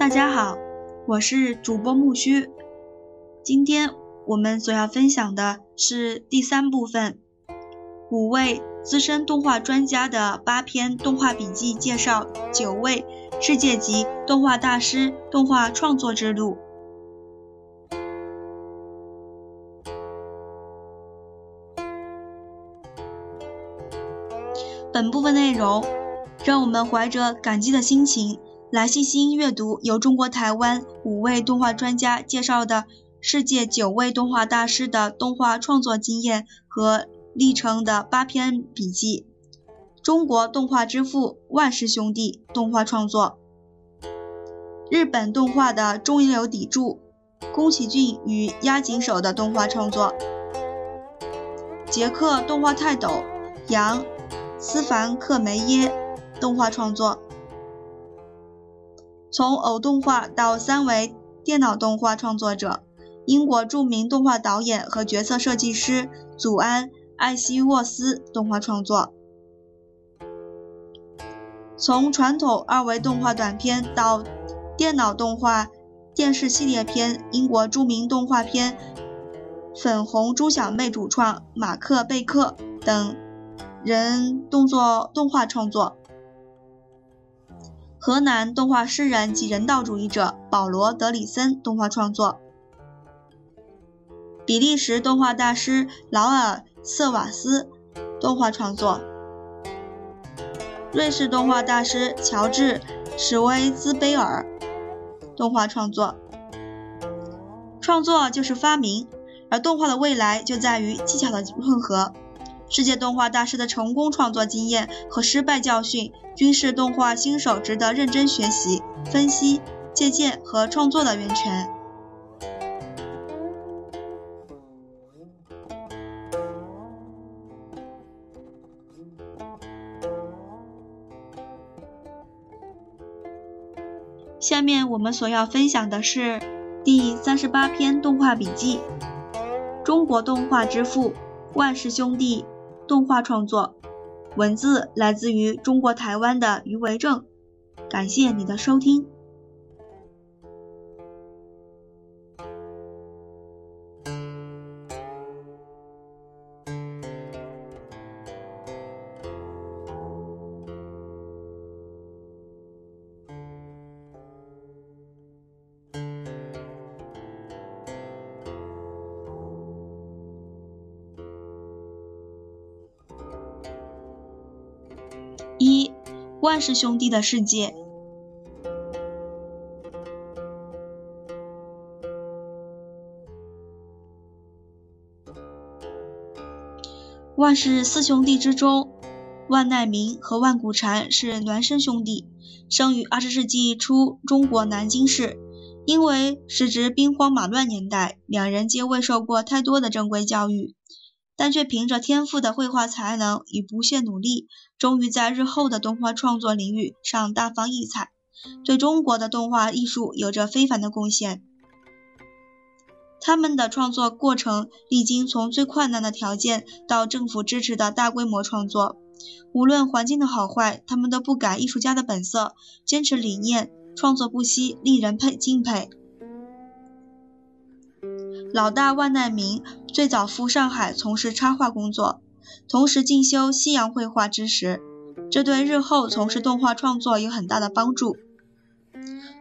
大家好，我是主播木须。今天我们所要分享的是第三部分，五位资深动画专家的八篇动画笔记，介绍九位世界级动画大师动画创作之路。本部分内容，让我们怀着感激的心情。来细心阅读由中国台湾五位动画专家介绍的世界九位动画大师的动画创作经验和历程的八篇笔记。中国动画之父万氏兄弟动画创作，日本动画的中流砥柱宫崎骏与押井守的动画创作，捷克动画泰斗杨斯凡克梅耶动画创作。从偶动画到三维电脑动画创作者，英国著名动画导演和角色设计师祖安·艾希沃斯动画创作。从传统二维动画短片到电脑动画电视系列片，英国著名动画片《粉红猪小妹》主创马克·贝克等人动作动画创作。荷兰动画诗人及人道主义者保罗·德里森动画创作，比利时动画大师劳尔·瑟瓦斯动画创作，瑞士动画大师乔治·史威兹贝尔动画创作。创作就是发明，而动画的未来就在于技巧的混合。世界动画大师的成功创作经验和失败教训，均是动画新手值得认真学习、分析、借鉴和创作的源泉。下面我们所要分享的是第三十八篇动画笔记：中国动画之父万氏兄弟。动画创作文字来自于中国台湾的余维正，感谢你的收听。万氏兄弟的世界。万氏四兄弟之中，万籁鸣和万古禅是孪生兄弟，生于二十世纪初中国南京市。因为时值兵荒马乱年代，两人皆未受过太多的正规教育。但却凭着天赋的绘画才能与不懈努力，终于在日后的动画创作领域上大放异彩，对中国的动画艺术有着非凡的贡献。他们的创作过程历经从最困难的条件到政府支持的大规模创作，无论环境的好坏，他们都不改艺术家的本色，坚持理念，创作不息，令人佩敬佩。老大万难明最早赴上海从事插画工作，同时进修西洋绘画知识，这对日后从事动画创作有很大的帮助。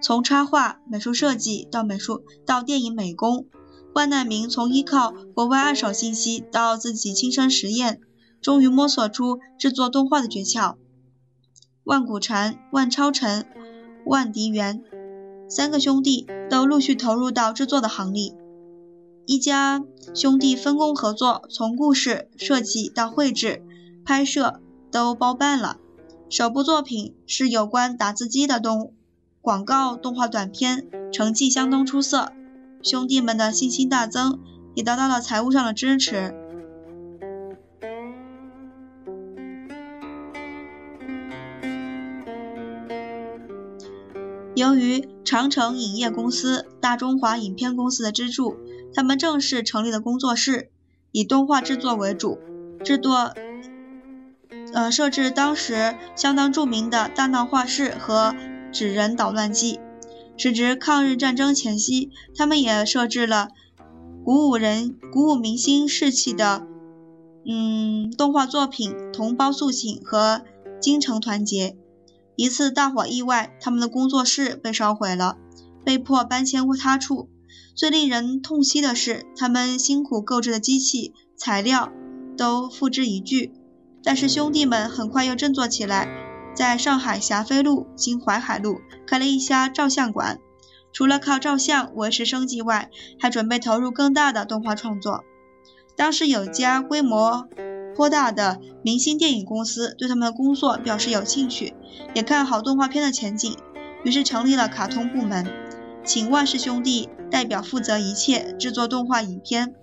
从插画、美术设计到美术到电影美工，万难明从依靠国外二手信息到自己亲身实验，终于摸索出制作动画的诀窍。万古禅、万超尘、万迪元三个兄弟都陆续投入到制作的行列。一家兄弟分工合作，从故事设计到绘制、拍摄都包办了。首部作品是有关打字机的动广告动画短片，成绩相当出色，兄弟们的信心大增，也得到了财务上的支持。由于长城影业公司、大中华影片公司的资助。他们正式成立了工作室，以动画制作为主，制作，呃，设置当时相当著名的大闹画室和纸人捣乱记，时值抗日战争前夕，他们也设置了鼓舞人、鼓舞民心士气的嗯动画作品《同胞肃醒》和《京城团结》。一次大火意外，他们的工作室被烧毁了，被迫搬迁他处。最令人痛惜的是，他们辛苦购置的机器、材料都付之一炬。但是兄弟们很快又振作起来，在上海霞飞路经淮海路开了一家照相馆。除了靠照相维持生计外，还准备投入更大的动画创作。当时有家规模。颇大的明星电影公司对他们的工作表示有兴趣，也看好动画片的前景，于是成立了卡通部门，请万氏兄弟代表负责一切制作动画影片。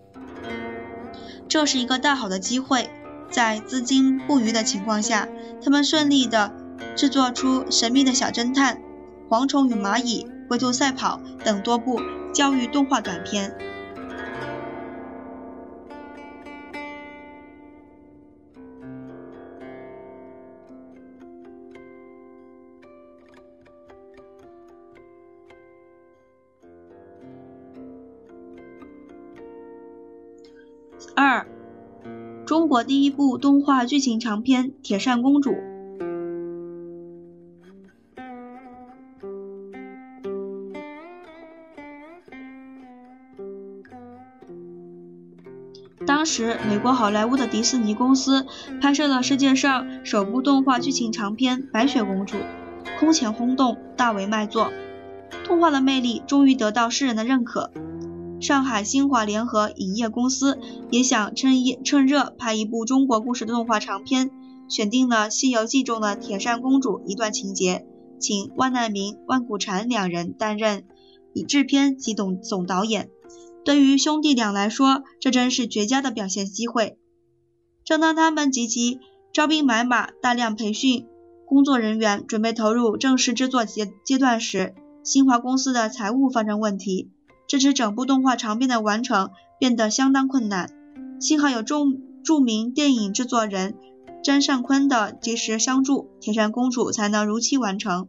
这是一个大好的机会，在资金不余的情况下，他们顺利的制作出《神秘的小侦探》《蝗虫与蚂蚁》《龟兔赛跑》等多部教育动画短片。二，中国第一部动画剧情长片《铁扇公主》。当时，美国好莱坞的迪士尼公司拍摄了世界上首部动画剧情长片《白雪公主》，空前轰动，大为卖座。动画的魅力终于得到世人的认可。上海新华联合影业公司也想趁热趁热拍一部中国故事的动画长片，选定了《西游记》中的铁扇公主一段情节，请万难明、万古禅两人担任以制片及总总导演。对于兄弟俩来说，这真是绝佳的表现机会。正当他们积极招兵买马、大量培训工作人员，准备投入正式制作阶阶段时，新华公司的财务发生问题。支持整部动画长片的完成变得相当困难，幸好有著著名电影制作人詹善坤的及时相助，《铁扇公主》才能如期完成。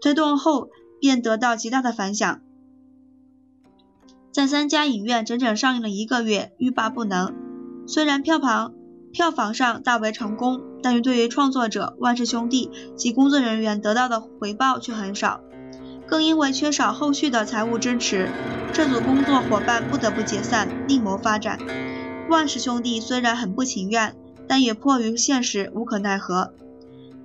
推动后便得到极大的反响，在三家影院整整上映了一个月，欲罢不能。虽然票房票房上大为成功，但是对于创作者万氏兄弟及工作人员得到的回报却很少。更因为缺少后续的财务支持，这组工作伙伴不得不解散，另谋发展。万氏兄弟虽然很不情愿，但也迫于现实无可奈何。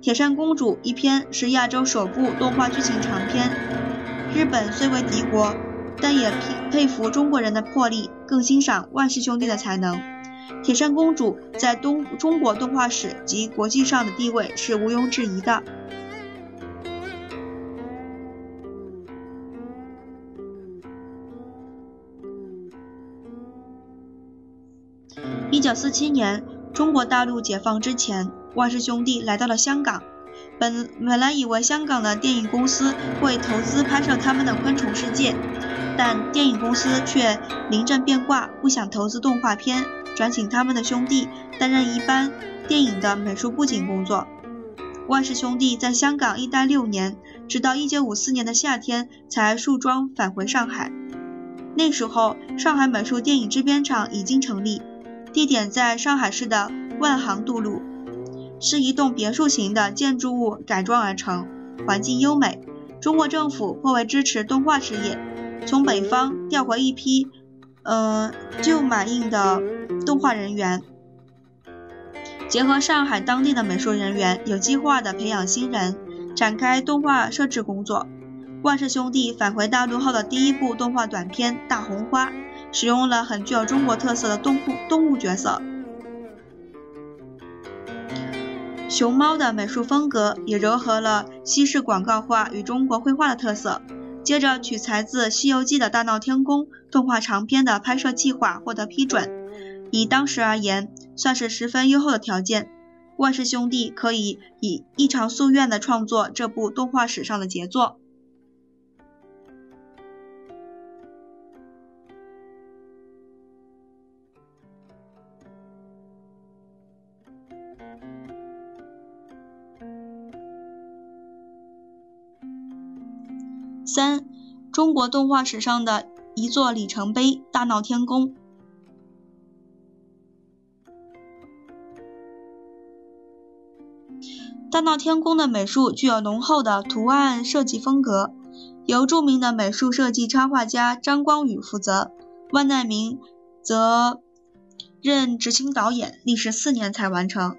《铁扇公主》一篇是亚洲首部动画剧情长片，日本虽为敌国，但也佩佩服中国人的魄力，更欣赏万氏兄弟的才能。《铁扇公主》在东中国动画史及国际上的地位是毋庸置疑的。一九四七年，中国大陆解放之前，万氏兄弟来到了香港。本本来以为香港的电影公司会投资拍摄他们的《昆虫世界》，但电影公司却临阵变卦，不想投资动画片，转请他们的兄弟担任一般电影的美术布景工作。万氏兄弟在香港一待六年，直到一九五四年的夏天才束装返回上海。那时候，上海美术电影制片厂已经成立。地点在上海市的万航渡路，是一栋别墅型的建筑物改装而成，环境优美。中国政府颇为支持动画事业，从北方调回一批，呃，旧马印的动画人员，结合上海当地的美术人员，有计划的培养新人，展开动画设置工作。万氏兄弟返回大陆后的第一部动画短片《大红花》。使用了很具有中国特色的动物动物角色，熊猫的美术风格也糅合了西式广告画与中国绘画的特色。接着取材自《西游记》的大闹天宫动画长片的拍摄计划获得批准，以当时而言，算是十分优厚的条件。万氏兄弟可以以一场夙愿的创作这部动画史上的杰作。三，中国动画史上的一座里程碑——大闹天宫。大闹天宫的美术具有浓厚的图案设计风格，由著名的美术设计插画家张光宇负责，万难明则任执行导演，历时四年才完成。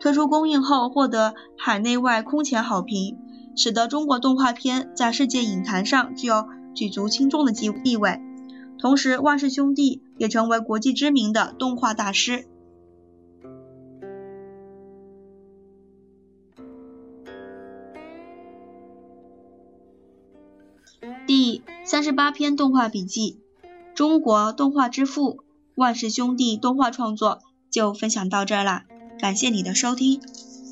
推出公映后获得海内外空前好评，使得中国动画片在世界影坛上具有举足轻重的地地位。同时，万氏兄弟也成为国际知名的动画大师。第三十八篇动画笔记：中国动画之父万氏兄弟动画创作就分享到这儿啦。感谢你的收听，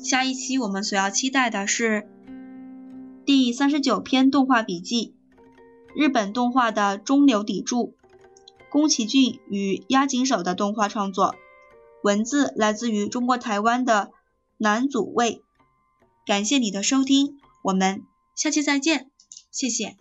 下一期我们所要期待的是第三十九篇动画笔记，日本动画的中流砥柱，宫崎骏与押井守的动画创作，文字来自于中国台湾的南祖卫。感谢你的收听，我们下期再见，谢谢。